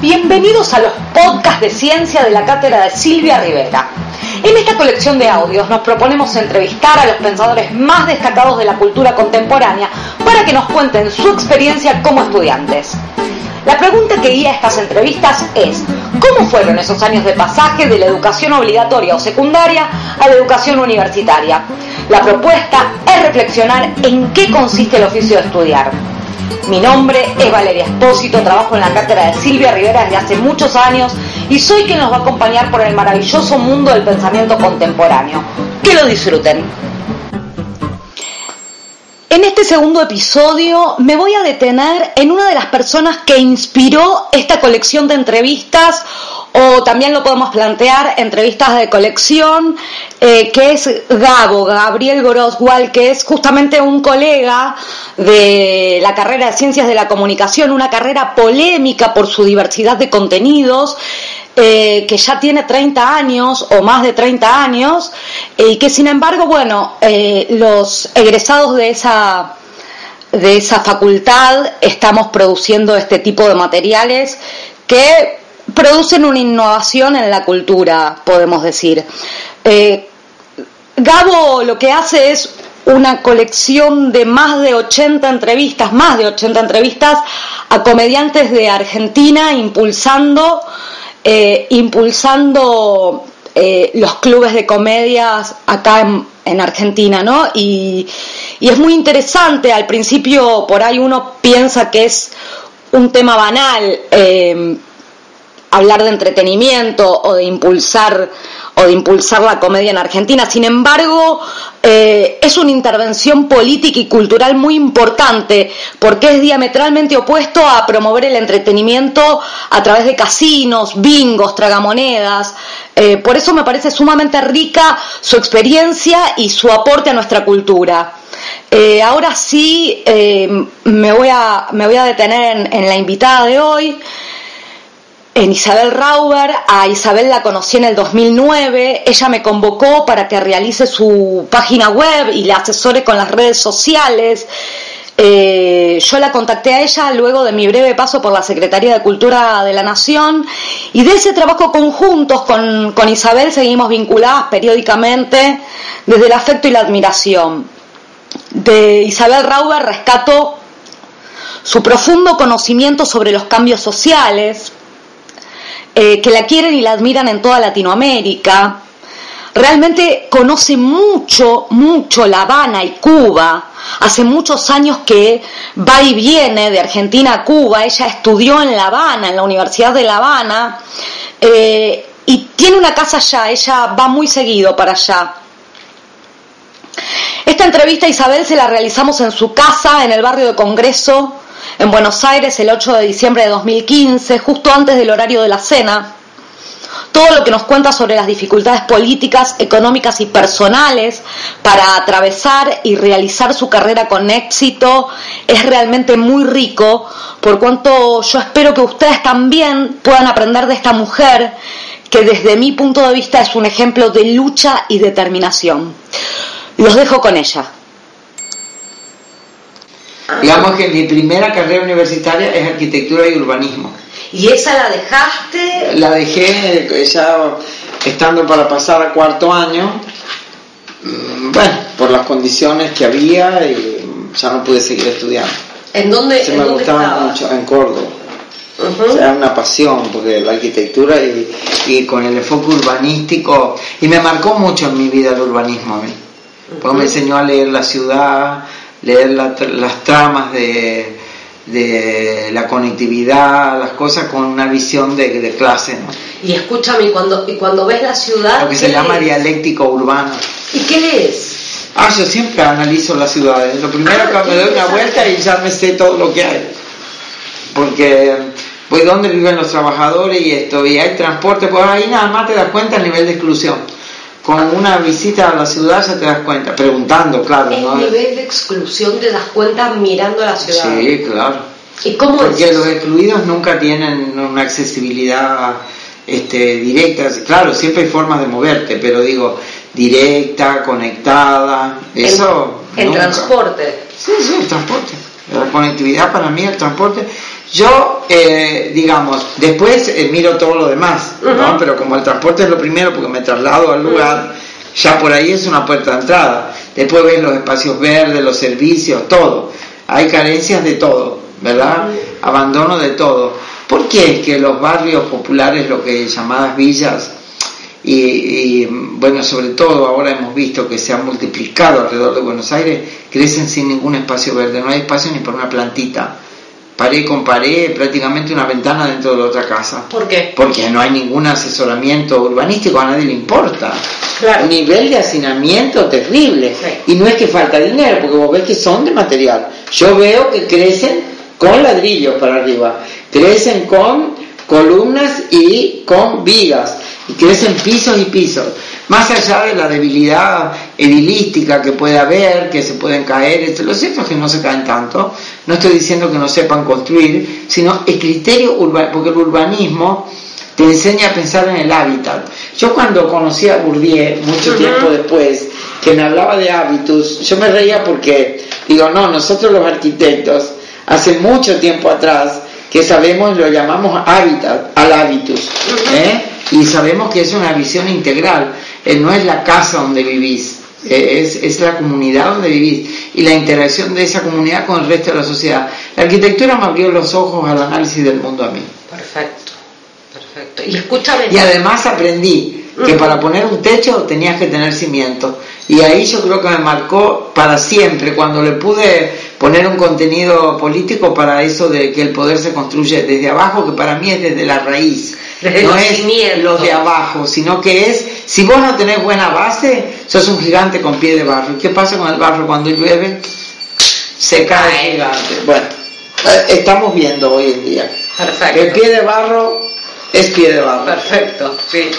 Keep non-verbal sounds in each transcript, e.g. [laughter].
Bienvenidos a los podcasts de ciencia de la cátedra de Silvia Rivera. En esta colección de audios nos proponemos entrevistar a los pensadores más destacados de la cultura contemporánea para que nos cuenten su experiencia como estudiantes. La pregunta que guía estas entrevistas es, ¿cómo fueron esos años de pasaje de la educación obligatoria o secundaria a la educación universitaria? La propuesta es reflexionar en qué consiste el oficio de estudiar. Mi nombre es Valeria Espósito, trabajo en la cátedra de Silvia Rivera desde hace muchos años y soy quien nos va a acompañar por el maravilloso mundo del pensamiento contemporáneo. Que lo disfruten. En este segundo episodio me voy a detener en una de las personas que inspiró esta colección de entrevistas o también lo podemos plantear entrevistas de colección, eh, que es Gabo, Gabriel Goroswal, que es justamente un colega de la carrera de Ciencias de la Comunicación, una carrera polémica por su diversidad de contenidos, eh, que ya tiene 30 años o más de 30 años y que sin embargo, bueno, eh, los egresados de esa, de esa facultad estamos produciendo este tipo de materiales que producen una innovación en la cultura, podemos decir. Eh, Gabo lo que hace es una colección de más de 80 entrevistas, más de 80 entrevistas a comediantes de Argentina impulsando eh, impulsando eh, los clubes de comedias acá en, Argentina, ¿no? Y, es muy interesante, al principio por ahí uno piensa que es un tema banal hablar de entretenimiento o de impulsar o de impulsar la comedia en Argentina. Sin embargo, eh, es una intervención política y cultural muy importante porque es diametralmente opuesto a promover el entretenimiento a través de casinos, bingos, tragamonedas. Eh, por eso me parece sumamente rica su experiencia y su aporte a nuestra cultura. Eh, ahora sí me, voy a, me voy a detener en la invitada de hoy en Isabel Rauber. A Isabel la conocí en el 2009. Ella me convocó para que realice su página web y la asesore con las redes sociales. Eh, yo la contacté a ella luego de mi breve paso por la Secretaría de Cultura de la Nación y de ese trabajo conjuntos con, con Isabel seguimos vinculadas periódicamente desde el afecto y la admiración. De Isabel Rauber rescato su profundo conocimiento sobre los cambios sociales, eh, que la quieren y la admiran en toda Latinoamérica. Realmente conoce mucho, mucho La Habana y Cuba. Hace muchos años que va y viene de Argentina a Cuba. Ella estudió en La Habana, en la Universidad de La Habana. Eh, y tiene una casa allá, ella va muy seguido para allá. Esta entrevista Isabel se la realizamos en su casa, en el barrio de Congreso, en Buenos Aires el 8 de diciembre de 2015, justo antes del horario de la cena. Todo lo que nos cuenta sobre las dificultades políticas, económicas y personales para atravesar y realizar su carrera con éxito es realmente muy rico, por cuanto yo espero que ustedes también puedan aprender de esta mujer que desde mi punto de vista es un ejemplo de lucha y determinación. Los dejo con ella. Digamos que mi primera carrera universitaria es arquitectura y urbanismo. ¿Y esa la dejaste? La dejé ya estando para pasar a cuarto año. Mm, bueno, por las condiciones que había y ya no pude seguir estudiando. ¿En dónde? Se me gustaba mucho, en Córdoba. era una pasión, porque la arquitectura y, con el enfoque urbanístico, y me marcó mucho en mi vida el urbanismo a mí, porque me enseñó a leer la ciudad, leer las tramas de, de, la conectividad, las cosas con una visión de, clase. ¿no? Y escúchame, y cuando, y cuando ves la ciudad... Lo que se llama dialéctico urbano. ¿Y qué lees? Ah, yo siempre analizo las ciudades. Lo primero ah, que me doy una vuelta y ya me sé todo lo que hay. porque voy donde viven los trabajadores y esto, y hay transporte, pues ahí nada más te das cuenta el nivel de exclusión. Con una visita a la ciudad ya te das cuenta, preguntando, claro. El nivel de exclusión te das cuenta mirando la ciudad. Sí, claro. ¿Y cómo Porque los excluidos nunca tienen una accesibilidad este, directa. Claro, siempre hay formas de moverte, pero digo, directa, conectada, eso. El, transporte. Sí, sí, el transporte. La conectividad para mí, el transporte. Yo, eh, digamos, después eh, miro todo lo demás, ¿no? Pero como el transporte es lo primero, porque me traslado al lugar, ya por ahí es una puerta de entrada. Después ves los espacios verdes, los servicios, todo. Hay carencias de todo, ¿verdad? Abandono de todo. ¿Por qué es que los barrios populares, lo que llamadas villas, y, bueno, sobre todo ahora hemos visto que se han multiplicado alrededor de Buenos Aires, crecen sin ningún espacio verde, no hay espacio ni para una plantita. Pared con pared, prácticamente una ventana dentro de la otra casa. ¿Por qué? Porque no hay ningún asesoramiento urbanístico, a nadie le importa. Claro. Nivel de hacinamiento terrible. Y no es que falta dinero, porque vos ves que son de material. Yo veo que crecen con ladrillos para arriba, crecen con columnas y con vigas y crecen pisos y pisos. Más allá de la debilidad edilística que puede haber, que se pueden caer, lo cierto es que no se caen tanto, no estoy diciendo que no sepan construir, sino el criterio urbano, porque el urbanismo te enseña a pensar en el hábitat. Yo cuando conocí a Bourdieu, mucho tiempo después, que me hablaba de hábitos, yo me reía porque digo, no, nosotros los arquitectos, hace mucho tiempo atrás, que sabemos, lo llamamos hábitat, al hábitus, ¿eh? y sabemos que es una visión integral, eh, no es la casa donde vivís, es, es, la comunidad donde vivís y la interacción de esa comunidad con el resto de la sociedad. La arquitectura me abrió los ojos al análisis del mundo a mí. Perfecto, perfecto. Y escúchame. Y además aprendí que para poner un techo tenías que tener cimiento. Y ahí yo creo que me marcó para siempre, cuando le pude poner un contenido político para eso de que el poder se construye desde abajo, que para mí es desde la raíz. no es los de abajo, sino que es, si vos no tenés buena base, sos un gigante con pie de barro. ¿Y qué pasa con el barro cuando llueve? Se cae el gigante. Bueno, eh, estamos viendo hoy en día. Perfecto. El pie de barro es pie de barro. Perfecto, sí.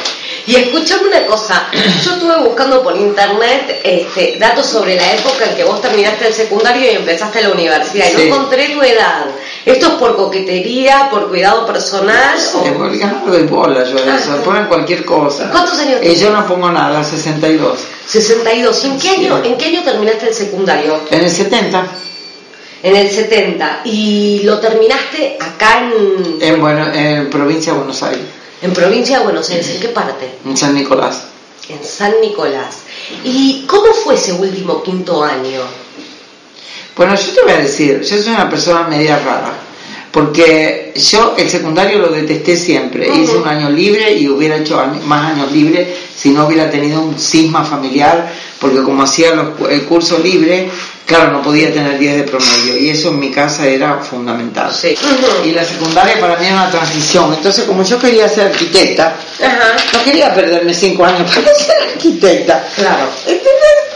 Y escuchame una cosa, [clears throat] yo estuve buscando por internet este, datos sobre la época en que vos terminaste el secundario y empezaste la universidad y no encontré tu edad. ¿Esto es por coquetería, por cuidado personal? Sí, o... porque no doy bola yo a eso, ponen cualquier cosa. ¿Cuántos años tienes? Y yo no pongo nada, 62. 62. ¿En qué, año, ¿En qué año terminaste el secundario? En el 70. En el 70. ¿Y lo terminaste acá en...? En, bueno, en provincia de Buenos Aires. En provincia de Buenos Aires, ¿en qué parte? En San Nicolás. En San Nicolás. ¿Y cómo fue ese último quinto año? Bueno, yo te voy a decir, yo soy una persona media rara, porque yo el secundario lo detesté siempre. Hice un año libre y hubiera hecho más años libres si no hubiera tenido un cisma familiar, porque como hacía los, el curso libre, claro, no podía tener 10 de promedio y eso en mi casa era fundamental. Sí. Y la secundaria para mí era una transición. Entonces, como yo quería ser arquitecta, no quería perderme 5 años para ser arquitecta. Claro.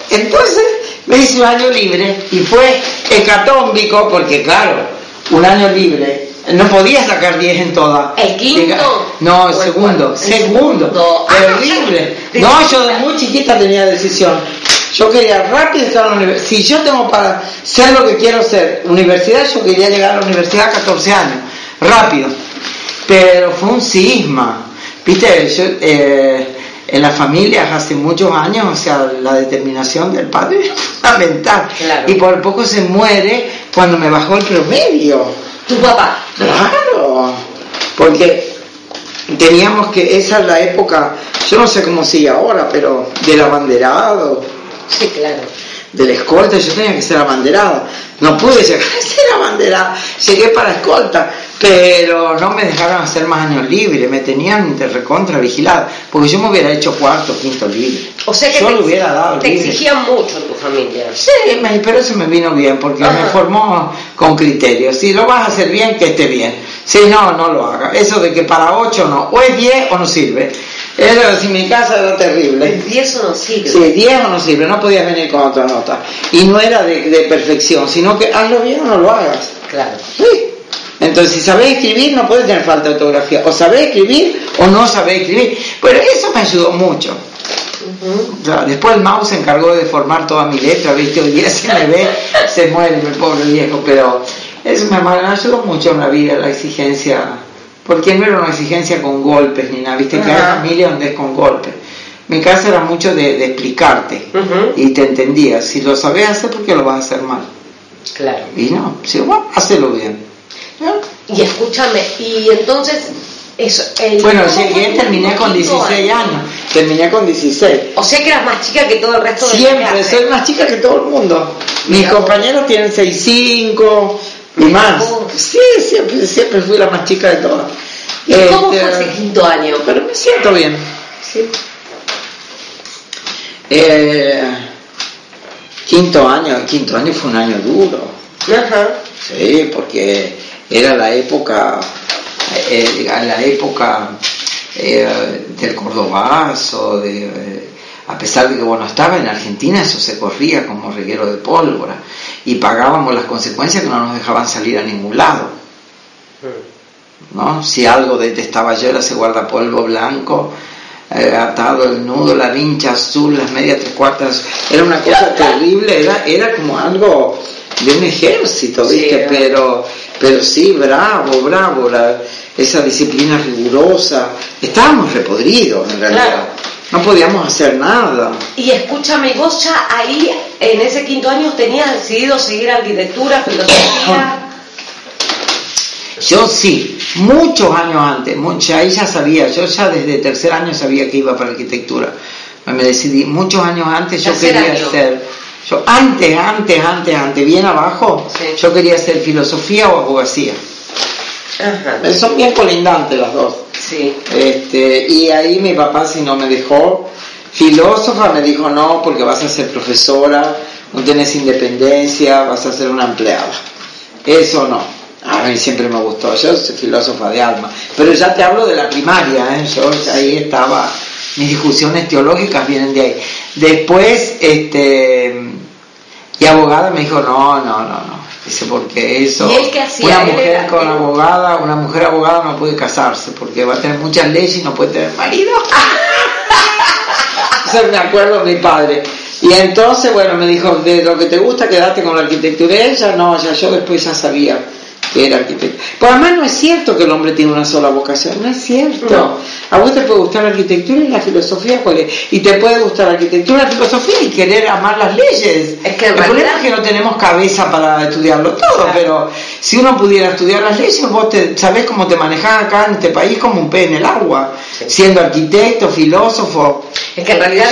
Entonces, me hice un año libre y fue hecatómbico porque, claro, un año libre. No podía sacar 10 en todas. ¿El quinto? No, el segundo. El segundo. segundo. Ah, Terrible. No, yo de muy chiquita tenía decisión. Yo quería rápido estar en la universidad. Si yo tengo para ser lo que quiero ser, universidad, yo quería llegar a la universidad a 14 años. Rápido. Pero fue un cisma. Viste, yo, eh, en las familias hace muchos años, o sea, la determinación del padre [laughs] es fundamental. Claro. Y por poco se muere cuando me bajó el promedio. Tu papá. Claro, porque teníamos que, esa es la época, yo no sé cómo sigue ahora, pero del abanderado, Sí, claro. del escolta, yo tenía que ser abanderada. No pude llegar a ser abanderada, llegué para escolta, pero no me dejaron hacer más años libres, me tenían de recontra vigilada, porque yo me hubiera hecho cuarto, quinto libre. O sea que yo te, lo hubiera dado te libre. exigían mucho en tu familia. Sí, me- pero eso me vino bien porque me formó con criterios. Si lo vas a hacer bien, que esté bien. Si no, no lo haga. Eso de que para 8 no, o es 10 o no sirve. Eso si mi casa era terrible. Y eso no sirve. Sí, 10 o no sirve, no podías venir con otra nota. Y no era de, de perfección, sino que hazlo bien o no lo hagas. Claro. Sí. Entonces, si sabés escribir, no puedes tener falta de ortografía. O sabés escribir o no sabés escribir. Pero eso me ayudó mucho. después el mouse se encargó de formar toda mi letra, ¿viste? Hoy día se me ve, se muere el pobre viejo, pero eso me, ayudó mucho en la vida, la exigencia, porque no era una exigencia con golpes ni nada, ¿viste? Que hay familia donde es con golpes. Mi casa era mucho de, explicarte y te entendía. Si lo sabés hacer, ¿por qué lo vas a hacer mal? Claro. Y no, si bueno, hacelo bien. Y escúchame, y entonces eso, bueno, llegué, terminé con 16 años. Terminé con 16. O sea que eras más chica que todo el resto de Siempre, soy más chica que todo el mundo. Mis compañeros tienen 6'5 y más. Sí, siempre, siempre fui la más chica de todas. ¿Y cómo fue este, ese quinto año? Pero me siento bien. Sí. Eh, quinto año, quinto año fue un año duro. Ajá. Sí, porque era la época, eh, la época eh, del cordobazo, de, eh, a pesar de que bueno estaba en Argentina, eso se corría como reguero de pólvora y pagábamos las consecuencias que no nos dejaban salir a ningún lado. ¿no? Si algo detestaba yo era ese guardapolvo blanco, eh, atado el nudo, la vincha azul, las medias tres cuartas, era una cosa terrible, era, era como algo de un ejército, ¿viste? pero, pero sí, bravo, bravo, esa disciplina rigurosa, estábamos repodridos en realidad. No podíamos hacer nada. Y escúchame, vos ya ahí, en ese quinto año, tenías decidido seguir arquitectura, filosofía. Yo sí, muchos años antes, mucha, ahí ya sabía, yo ya desde tercer año sabía que iba para arquitectura. Me decidí, muchos años antes yo quería hacer, yo antes, antes, antes, antes, bien abajo, yo quería hacer filosofía o abogacía. Son bien colindantes las dos. Sí. Este, y ahí mi papá si no me dejó, filósofa me dijo no, porque vas a ser profesora, no tienes independencia, vas a ser una empleada. Eso no. A mí siempre me gustó, yo soy filósofa de alma, pero ya te hablo de la primaria, ¿eh? yo ahí estaba, mis discusiones teológicas vienen de ahí. Después, este, y abogada me dijo, no, no, no, no, dice, porque eso, una mujer con abogada, una mujer abogada no puede casarse, porque va a tener muchas leyes y no puede tener marido. [laughs] Eso me acuerdo de mi padre. Y entonces, bueno, me dijo, de lo que te gusta, quedarte con la arquitectura. Ella, no, ya yo después ya sabía era arquitecto. Pues además no es cierto que el hombre tiene una sola vocación, no es cierto. A vos te puede gustar la arquitectura y la filosofía, y te puede gustar la arquitectura y la filosofía y querer amar las leyes. Es que el problema es que no tenemos cabeza para estudiarlo todo, pero si uno pudiera estudiar las leyes, vos te, sabés cómo te manejás acá en este país como un pez en el agua, siendo arquitecto, filósofo. Es que en realidad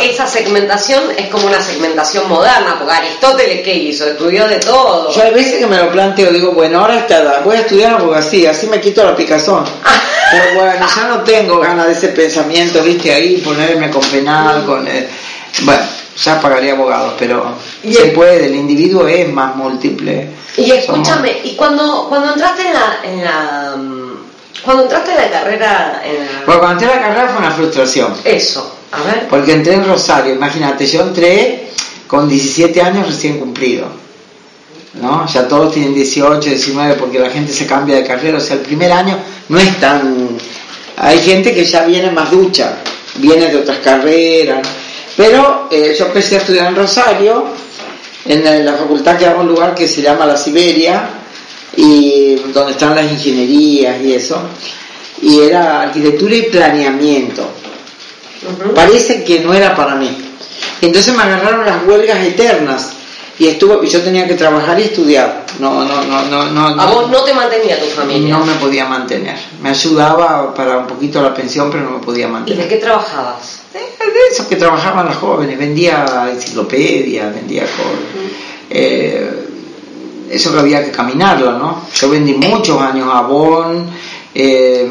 esa segmentación es como una segmentación moderna, porque Aristóteles, ¿qué hizo? Estudió de todo. Yo hay veces que me lo planteo, digo, bueno, ahora está, voy a estudiar abogacía, así me quito la picazón. Pero bueno, ya no tengo ganas de ese pensamiento, viste, ahí, ponerme con penal, con... Eh, bueno, ya pagaría abogados, pero se puede, el individuo es más múltiple. Y escúchame, y cuando, cuando entraste en la... En la mm, cuando entraste en la carrera... En cuando entré en la carrera fue una frustración. Eso, a ver. Porque entré en Rosario, imagínate, yo entré con 17 años recién cumplido ¿no? Ya todos tienen 18, 19 porque la gente se cambia de carrera, o sea, el primer año no es tan... Hay gente que ya viene más ducha, viene de otras carreras, pero eh, yo empecé a estudiar en Rosario, en la facultad que hago un lugar que se llama La Siberia, y donde están las ingenierías y eso, y era arquitectura y planeamiento. Parece que no era para mí. Entonces me agarraron las huelgas eternas y estuvo y yo tenía que trabajar y estudiar. No no no no no a vos no te mantenía tu familia no me podía mantener. Me ayudaba para un poquito la pensión pero no me podía mantener y de qué trabajabas eso que trabajaban las jóvenes vendía enciclopedia vendía eh, eso que había que caminarlo no yo vendí muchos años abón eh,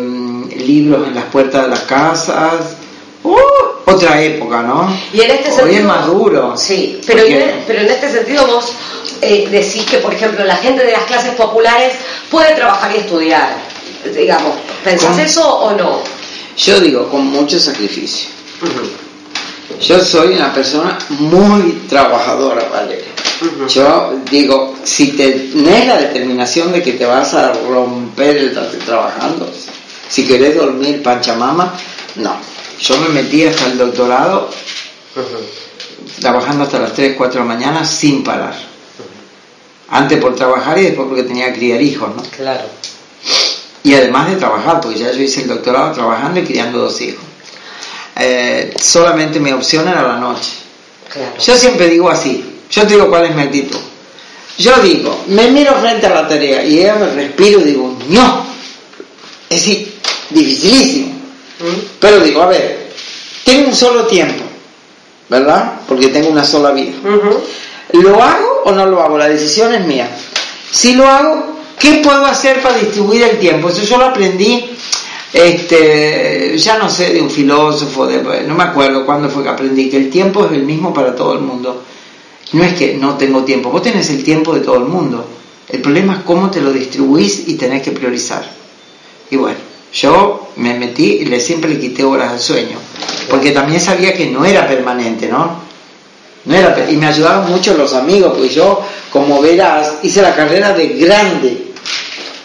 libros en las puertas de las casas uh, otra época, ¿no? Y en este Hoy es más duro. Sí, pero, en, pero en este sentido vos eh, decís que, por ejemplo, la gente de las clases populares puede trabajar y estudiar, digamos. ¿Pensás eso o no? Yo digo, con mucho sacrificio. Yo soy una persona muy trabajadora, Valeria. Yo digo, si tenés la determinación de que te vas a romper el trabajando, si querés dormir panchamama, no. Yo me metí hasta el doctorado trabajando hasta las 3, 4 de la mañana sin parar. Antes por trabajar y después porque tenía que criar hijos, ¿no? Claro. Y además de trabajar, porque ya yo hice el doctorado trabajando y criando dos hijos. Eh, solamente mi opción era la noche. Yo siempre digo así, yo te digo cuál es mi actitud. Yo digo, me miro frente a la tarea y ella me respiro y digo, no. Es decir, dificilísimo. ¿Mm? Pero digo, a ver, tengo un solo tiempo, ¿verdad? Porque tengo una sola vida. ¿Lo hago o no lo hago? La decisión es mía. Si lo hago, ¿qué puedo hacer para distribuir el tiempo? Eso yo lo aprendí este, ya no sé de un filósofo, de, no me acuerdo cuándo fue que aprendí que el tiempo es el mismo para todo el mundo. No es que no tengo tiempo, vos tenés el tiempo de todo el mundo. El problema es cómo te lo distribuís y tenés que priorizar. Y bueno, yo me metí y le, siempre le quité horas al sueño, porque también sabía que no era permanente, ¿no? no era, y me ayudaron mucho los amigos, porque yo, como verás, hice la carrera de grande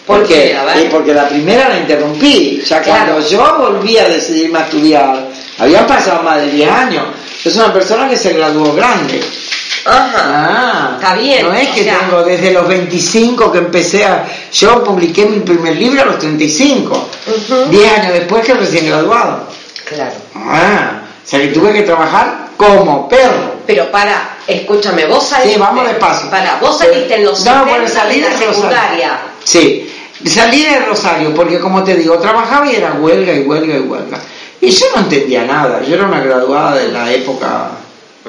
porque, porque la primera la interrumpí. Ya cuando yo volví a decidirme a estudiar, habían pasado más de 10 años. Es una persona que se graduó grande. Ajá. Ah, está bien. No es que tengo desde los 25 que empecé a. Yo publiqué mi primer libro a los 35. 10 años después que recién graduado. Claro. Ah, o sea que tuve que trabajar como perro. Pero para, escúchame, vos saliste. Sí, vamos despacio. Para, vos saliste en los no, por salir de secundaria. Sí, Salí de Rosario porque, como te digo, trabajaba y era huelga y huelga y huelga. Y yo no entendía nada. Yo era una graduada de la época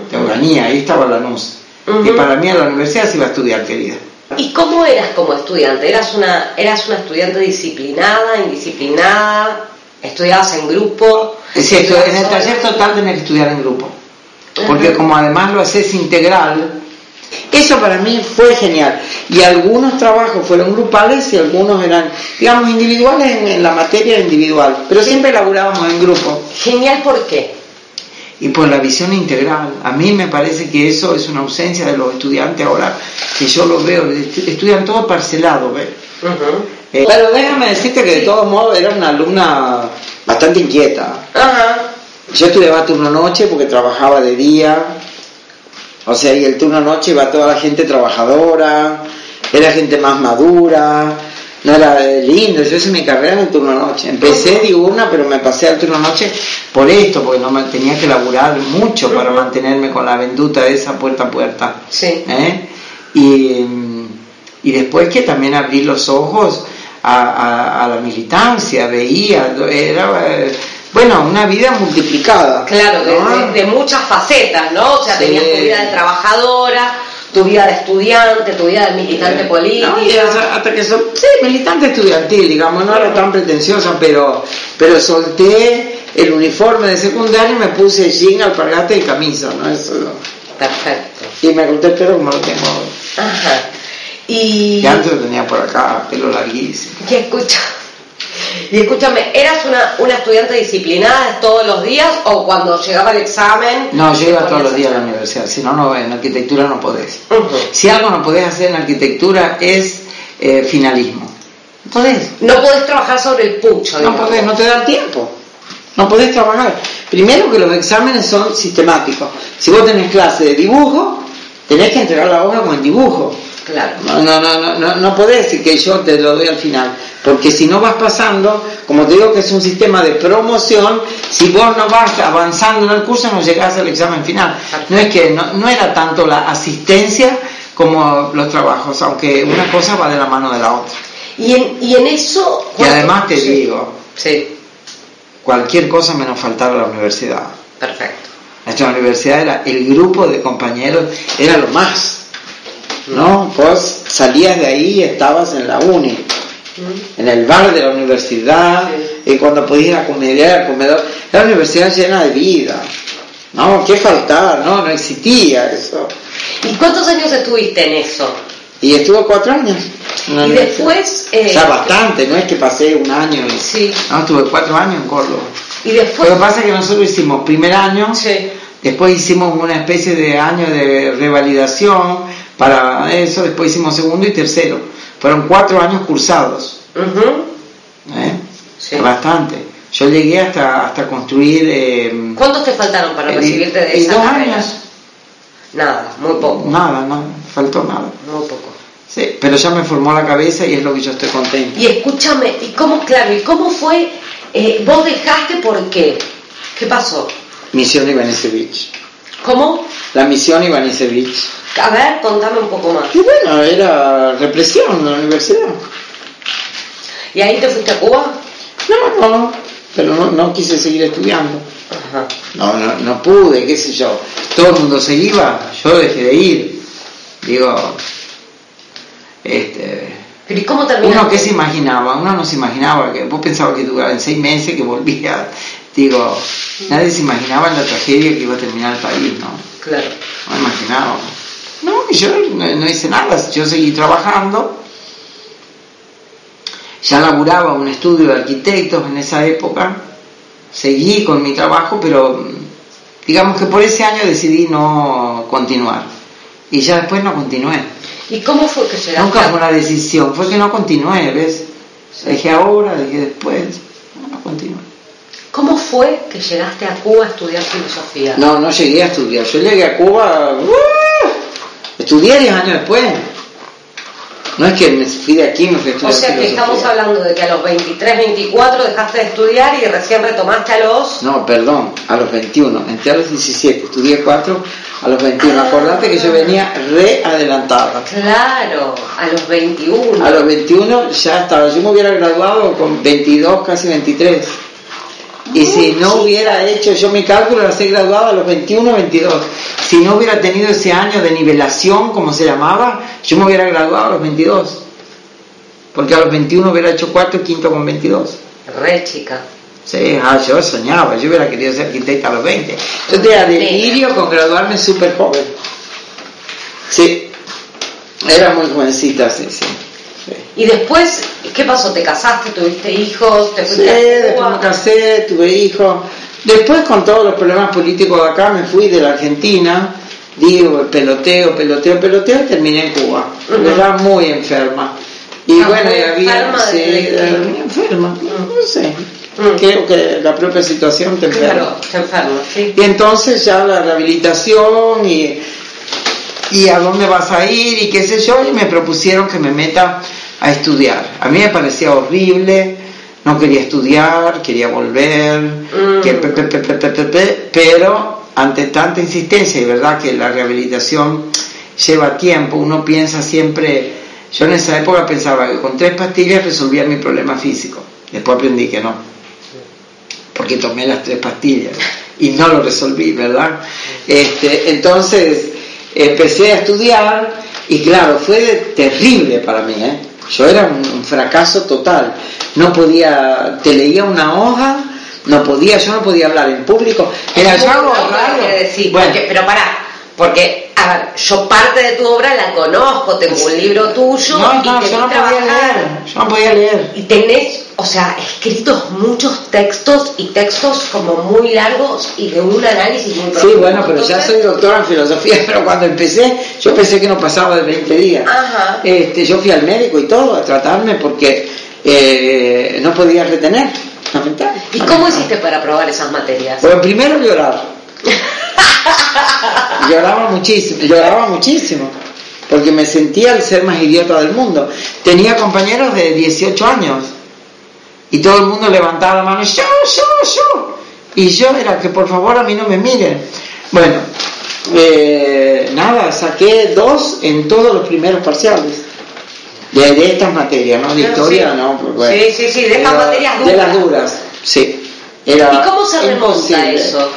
de Oranía, ahí estaba la NUS. Y para mí a la universidad se iba a estudiar, querida. ¿Y cómo eras como estudiante? ¿Eras una, eras una estudiante disciplinada, indisciplinada? ¿Estudiabas en grupo? Sí, en el taller total tenés que estudiar en grupo. Porque como además lo haces integral, eso para mí fue genial. Y algunos trabajos fueron grupales y algunos eran, digamos, individuales en, la materia individual. Pero siempre laburábamos en grupo. Genial, ¿por qué? Y por la visión integral. A mí me parece que eso es una ausencia de los estudiantes ahora, que yo lo veo, estudian todo parcelado, ¿ves? Eh, pero déjame decirte que de todos modos era una alumna bastante inquieta. Yo estudiaba turno noche porque trabajaba de día o sea, y el turno noche iba toda la gente trabajadora, era gente más madura, no era lindo, yo hice mi carrera en el turno noche. Empecé de una, pero me pasé al turno noche por esto, porque no me tenía que laburar mucho para mantenerme con la venduta de esa puerta a puerta. Sí. ¿Eh? Y, y, después que también abrí los ojos a, a la militancia, veía, era bueno, una vida multiplicada. Claro, de, muchas facetas, ¿no? O sea, tenías tu vida de trabajadora, tu vida de estudiante, tu vida de militante político. hasta que sí, militante estudiantil, digamos, no era tan pretenciosa, pero, pero solté el uniforme de secundario y me puse jean, alpargata y camisa, ¿no? Eso, Perfecto. Y me corté el pelo como lo tengo. Ajá. Y... y antes lo tenía por acá, pelo larguísimo. [laughs] ¿Qué escucha? Y escúchame, ¿eras una, una estudiante disciplinada todos los días o cuando llegaba el examen? No, yo iba todos los días a la universidad, si no, no en arquitectura no podés. Si algo no podés hacer en arquitectura es eh, finalismo. ¿Podés? No podés trabajar sobre el pucho. No podés, no te da tiempo. No podés trabajar. Primero que los exámenes son sistemáticos. Si vos tenés clase de dibujo, tenés que entregar la obra con el dibujo. Claro. No, no, no, no, no podés decir que yo te lo doy al final. Porque si no vas pasando, como te digo que es un sistema de promoción, si vos no vas avanzando en el curso no llegás al examen final. No es que no, era tanto la asistencia como los trabajos, aunque una cosa va de la mano de la otra. Y en, y en eso... Y además te digo, sí. cualquier cosa menos faltar a la universidad. Perfecto. Nuestra universidad era, el grupo de compañeros era lo más. ¿No? Vos salías de ahí y estabas en la uni en el bar de la universidad, y cuando podías ir a comer, al comedor, la universidad llena de vida. No, ¿qué faltar? No, no existía eso. ¿Y cuántos años estuviste en eso? Y estuve cuatro años. Y después... Eh, o sea, bastante, no es que pasé un año. Sí. No, estuve cuatro años en Córdoba. Y después... Lo que pasa es que nosotros hicimos primer año, después hicimos una especie de año de revalidación para eso, después hicimos segundo y tercero. Fueron cuatro años cursados. ¿Eh? Bastante. Yo llegué hasta, hasta construir... Eh, ¿Cuántos te faltaron para recibirte de esa dos años. Nada, muy poco. Nada, no, faltó nada. Muy poco. Sí, pero ya me formó la cabeza y es lo que yo estoy contento. Y escúchame, ¿y cómo, claro, y cómo fue, eh, vos dejaste por qué? ¿Qué pasó? Misión Ivanisevich. ¿Cómo? La misión Ivanisevich. A ver, contame un poco más. Y bueno, era represión en la universidad. ¿Y ahí te fuiste a Cuba? No, no, pero no, no quise seguir estudiando. Ajá. No, no, no pude, qué sé yo. Todo el mundo se iba, yo dejé de ir. Digo, este... ¿Pero y cómo terminó? Uno que se imaginaba, uno no se imaginaba, que vos pensabas que duraba en seis meses, que volvía. Digo, nadie se imaginaba la tragedia que iba a terminar el país, ¿no? Claro. No imaginaba. No, yo no, hice nada, yo seguí trabajando. Ya laburaba un estudio de arquitectos en esa época, seguí con mi trabajo, pero digamos que por ese año decidí no continuar. Y ya después no continué. ¿Y cómo fue que se Nunca fue una decisión, fue que no continué, ¿ves? Dejé ahora, dejé después, no, no continué. ¿Cómo fue que llegaste a Cuba a estudiar filosofía? No, no llegué a estudiar. Yo llegué a Cuba. ¡uh! Estudié 10 años después. No es que me fui de aquí me fui a estudiar. O sea que estamos hablando de que a los 23, 24 dejaste de estudiar y recién retomaste a los. No, perdón, a los 21. Entré a los 17, estudié 4 a los 21. Ah. Acordate que yo venía re adelantada. Claro, a los 21. A los 21 ya estaba. Yo me hubiera graduado con 22, casi 23. Y si no hubiera hecho, yo mi cálculo era ser graduado a los 21, 22. Si no hubiera tenido ese año de nivelación, como se llamaba, yo me hubiera graduado a los 22. Porque a los 21 hubiera hecho cuarto y quinto con 22. Re chica. Sí, ah, yo soñaba, yo hubiera querido ser arquitecta a los 20. Yo tenía delirio con graduarme súper joven. Sí, era muy jovencita, sí, sí. Y después, ¿qué pasó? ¿Te casaste? ¿Tuviste hijos? ¿Te fuiste sí, después me casé, tuve hijos. Después, con todos los problemas políticos de acá, me fui de la Argentina. Digo, peloteo, peloteo, peloteo, y terminé en Cuba. Era muy enferma. Y ah, bueno, y había. Sí, enferma, no sé. Creo que la propia situación te enferma. Claro, te enferma, sí. Y entonces ya la rehabilitación y y a dónde vas a ir y qué sé yo, y me propusieron que me meta a estudiar. A mí me parecía horrible, no quería estudiar, quería volver, pero ante tanta insistencia y verdad que la rehabilitación lleva tiempo, uno piensa siempre, yo en esa época pensaba que con tres pastillas resolvía mi problema físico, después aprendí que no, porque tomé las tres pastillas y no lo resolví, ¿verdad? Este, entonces, empecé a estudiar y claro, fue terrible para mí, ¿eh? Yo era un, fracaso total. No podía, te leía una hoja, no podía, yo no podía hablar en público. Era yo raro. bueno. pero para porque, a ver, yo parte de tu obra la conozco, tengo un libro tuyo. No, no, yo no podía leer, yo no podía leer. Y tenés, o sea, escritos muchos textos y textos como muy largos y de un análisis muy profundo. Sí, bueno, pero ya soy doctora en filosofía, [laughs] pero cuando empecé, yo pensé que no pasaba de 20 días. Ajá. Este, yo fui al médico y todo a tratarme porque eh, no podía retener. ¿Y cómo hiciste para probar esas materias? Bueno, primero llorar. [laughs] lloraba muchísimo, lloraba muchísimo, porque me sentía el ser más idiota del mundo. Tenía compañeros de 18 años y todo el mundo levantaba la mano, yo, yo, yo. Y yo era que por favor a mí no me miren. Bueno, eh, nada, saqué dos en todos los primeros parciales. De, estas materias, ¿no? De historia, ¿no? sí, sí, sí, de estas materias duras. De las duras, sí. ¿Y cómo se remonta eso?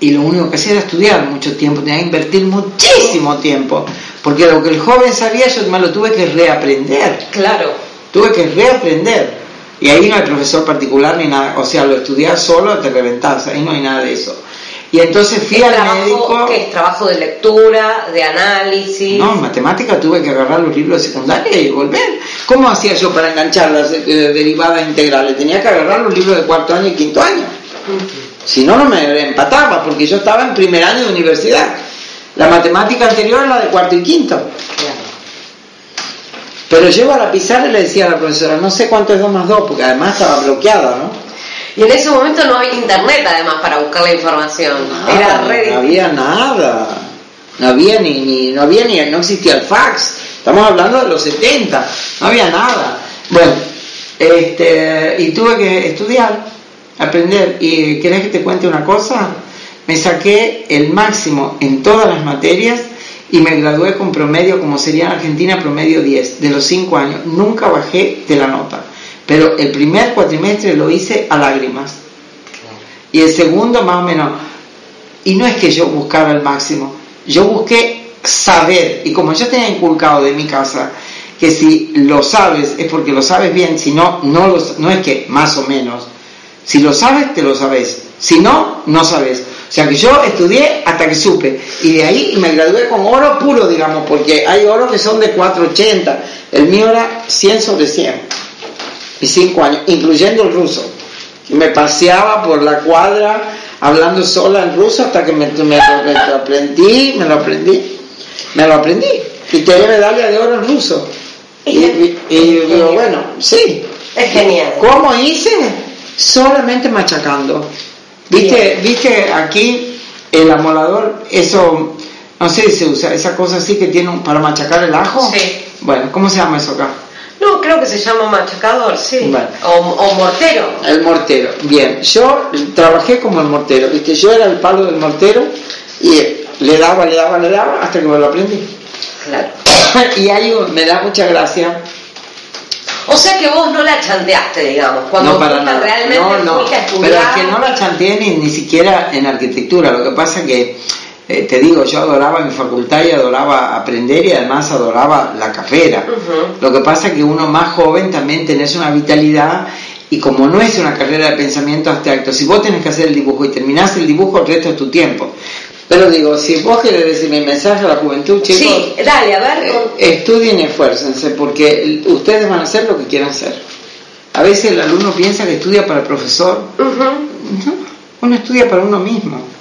y lo único que hacía era estudiar mucho tiempo, tenía que invertir muchísimo tiempo, porque lo que el joven sabía yo me lo tuve que reaprender. Claro. Tuve que reaprender. Y ahí no hay profesor particular ni nada, o sea, lo estudiar solo te reventás, ahí no hay nada de eso. Y entonces fui al médico. ¿Qué es trabajo de lectura, de análisis? No, en matemática tuve que agarrar los libros de secundaria y volver. ¿Cómo hacía yo para enganchar las eh, derivadas integrales? Tenía que agarrar los libros de cuarto año y quinto año. Si no, no me empataba, porque yo estaba en primer año de universidad. La matemática anterior era la de cuarto y quinto. Pero llego a la pizarra y le decía a la profesora, no sé cuánto es 2 más 2, porque además estaba bloqueada, ¿no? Y en ese momento no había internet además para buscar la información. Era red. No había nada. No había ni, ni, no había ni, no existía el fax. Estamos hablando de los 70. No había nada. Bueno, este, y tuve que estudiar, aprender. ¿Y querés que te cuente una cosa? Me saqué el máximo en todas las materias y me gradué con promedio, como sería en Argentina, promedio 10, de los 5 años. Nunca bajé de la nota. Pero el primer cuatrimestre lo hice a lágrimas. Y el segundo más o menos. Y no es que yo buscara el máximo, yo busqué saber. Y como yo tenía inculcado de mi casa que si lo sabes es porque lo sabes bien, si no, no, no es que más o menos. Si lo sabes, te lo sabes. Si no, no sabes. O sea que yo estudié hasta que supe. Y de ahí me gradué con oro puro, digamos, porque hay oro que son de 480. El mío era 100 sobre 100 y cinco años, incluyendo el ruso. Y me paseaba por la cuadra hablando sola en ruso hasta que me, me, lo aprendí, me lo aprendí, me lo aprendí. Y tenía medalla de oro en ruso. Y, digo, bueno, sí. Es genial. ¿Cómo hice? Solamente machacando. ¿Viste, ¿Viste aquí el amolador? Eso, no sé si se usa, esa cosa así que tiene para machacar el ajo. Sí. Bueno, ¿cómo se llama eso acá? No, creo que se llama machacador, sí. O, mortero. El mortero, bien. Yo trabajé como el mortero, ¿viste? Yo era el palo del mortero y le daba, le daba, le daba hasta que me lo aprendí. Claro. [coughs] y ahí me da mucha gracia. O sea que vos no la chanteaste, digamos, cuando no, para realmente no, no. Pero es que no la chanteé ni, ni siquiera en arquitectura. Lo que pasa es que eh, te digo, yo adoraba mi facultad y adoraba aprender y además adoraba la carrera. Lo que pasa es que uno más joven también tenés una vitalidad y como no es una carrera de pensamiento abstracto, si vos tenés que hacer el dibujo y terminás el dibujo, el resto es tu tiempo. Pero digo, si vos querés decir mi mensaje a la juventud, chicos, sí, dale, a ver. Eh, estudien y esfuércense, porque ustedes van a hacer lo que quieran hacer. A veces el alumno piensa que estudia para el profesor. uno estudia para uno mismo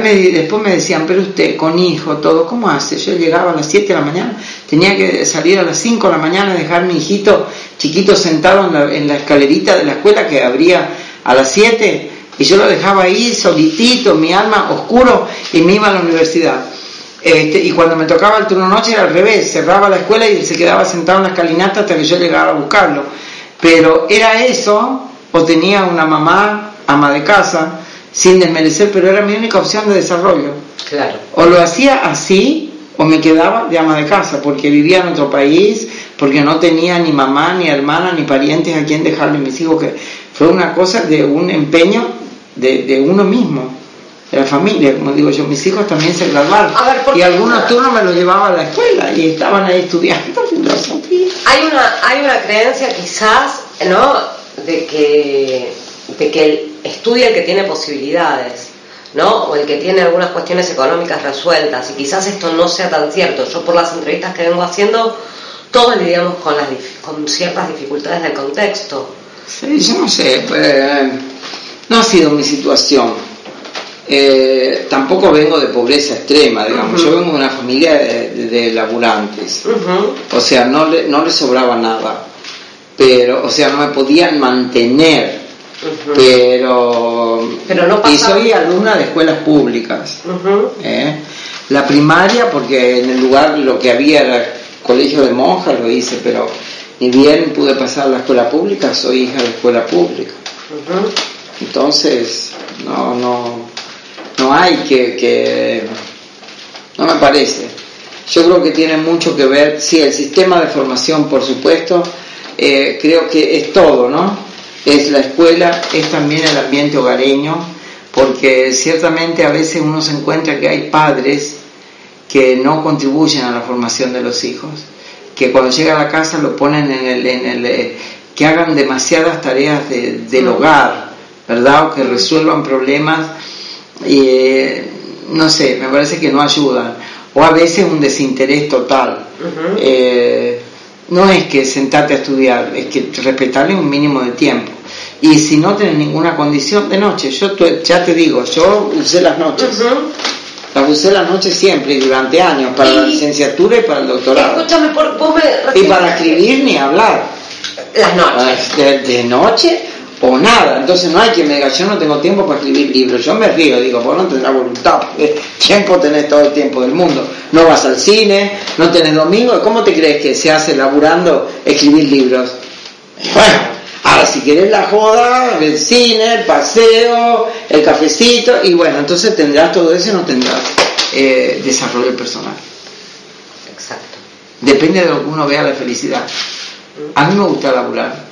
después me decían, pero usted con hijo, todo, ¿cómo hace? Yo llegaba a las 7 de la mañana, tenía que salir a las 5 de la mañana, dejar mi hijito chiquito sentado en la, en la escalerita de la escuela que abría a las 7 y yo lo dejaba ahí solitito, mi alma oscuro y me iba a la universidad. Este, y cuando me tocaba el turno noche era al revés, cerraba la escuela y se quedaba sentado en la escalinata hasta que yo llegara a buscarlo. Pero era eso, o tenía una mamá, ama de casa, sin desmerecer, pero era mi única opción de desarrollo. Claro. O lo hacía así o me quedaba de ama de casa, porque vivía en otro país, porque no tenía ni mamá, ni hermana, ni parientes a quien dejarle mis hijos, que fue una cosa de un empeño de, de uno mismo, de la familia, como digo yo, mis hijos también se graduaron. y algunos turnos me los llevaba a la escuela y estaban ahí estudiando [laughs] filosofía. Hay una, hay una creencia quizás, ¿no? De que, de que el, estudia el que tiene posibilidades, ¿no? O el que tiene algunas cuestiones económicas resueltas. Y quizás esto no sea tan cierto. Yo por las entrevistas que vengo haciendo, todos lidiamos con, las, con ciertas dificultades del contexto. Sí, yo no sé, pues, no ha sido mi situación. Eh, tampoco vengo de pobreza extrema, digamos. Yo vengo de una familia de, laburantes. O sea, no le, no le sobraba nada. Pero, o sea, no me podían mantener pero, y soy alumna de escuelas públicas. ¿eh? La primaria, porque en el lugar lo que había era colegio de monjas, lo hice, pero ni bien pude pasar a la escuela pública, soy hija de escuela pública. Entonces, no, no, no hay que, que, no me parece. Yo creo que tiene mucho que ver, sí, el sistema de formación, por supuesto, eh, creo que es todo, ¿no? es la escuela, es también el ambiente hogareño, porque ciertamente a veces uno se encuentra que hay padres que no contribuyen a la formación de los hijos, que cuando llega a la casa lo ponen en el, en el eh, que hagan demasiadas tareas del hogar, ¿verdad? O que resuelvan problemas eh, no sé, me parece que no ayudan. O a veces un desinterés total no es que sentarte a estudiar, es que respetarle un mínimo de tiempo. Y si no tienes ninguna condición de noche, yo ya te digo, yo usé las noches. Las usé las noches siempre y durante años, para la licenciatura y para el doctorado. Escúchame, por, vos me... Y para escribir ni hablar. Las noches. Ah, de, noche o nada. Entonces no hay quien me diga, yo no tengo tiempo para escribir libros. Yo me río, digo, vos no tenés voluntad, tiempo tenés todo el tiempo del mundo. No vas al cine, no tenés domingo. ¿Cómo te crees que se hace laburando escribir libros? Bueno, ahora si querés la joda, el cine, el paseo, el cafecito, y bueno, entonces tendrás todo eso y no tendrás eh, desarrollo personal. Exacto. Depende de lo que uno vea la felicidad. A mí me gusta laburar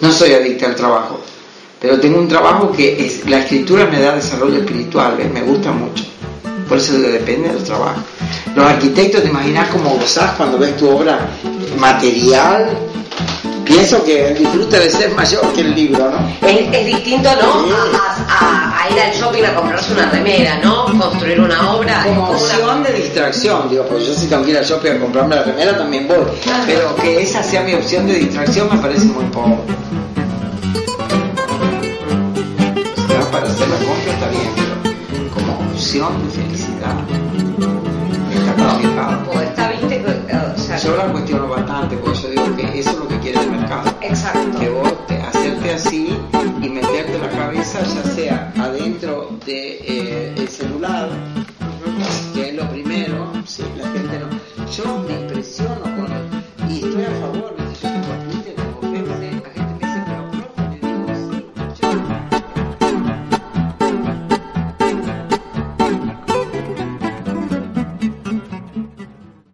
no soy adicta al trabajo, pero tengo un trabajo que es, la escritura me da desarrollo espiritual, me gusta mucho. Por eso depende del trabajo. Los arquitectos, te imaginas cómo gozás cuando ves tu obra material, pienso que el disfrute debe ser mayor que el libro, ¿no? Es, distinto, ¿no? A, ir al shopping a comprarse una remera, ¿no? Construir una obra. Como opción de distracción, digo, pues yo si tengo que ir al shopping a comprarme la remera también voy. Pero que esa sea mi opción de distracción me parece muy poco. para hacer la compra está bien, pero como opción de felicidad yo la cuestiono bastante porque yo digo que eso es lo que quiere el mercado. Exacto. Que vos te, hacerte así y meterte la cabeza ya sea adentro de eh, celular que es lo primero sí, la gente no. Yo me impresiono con él y estoy a favor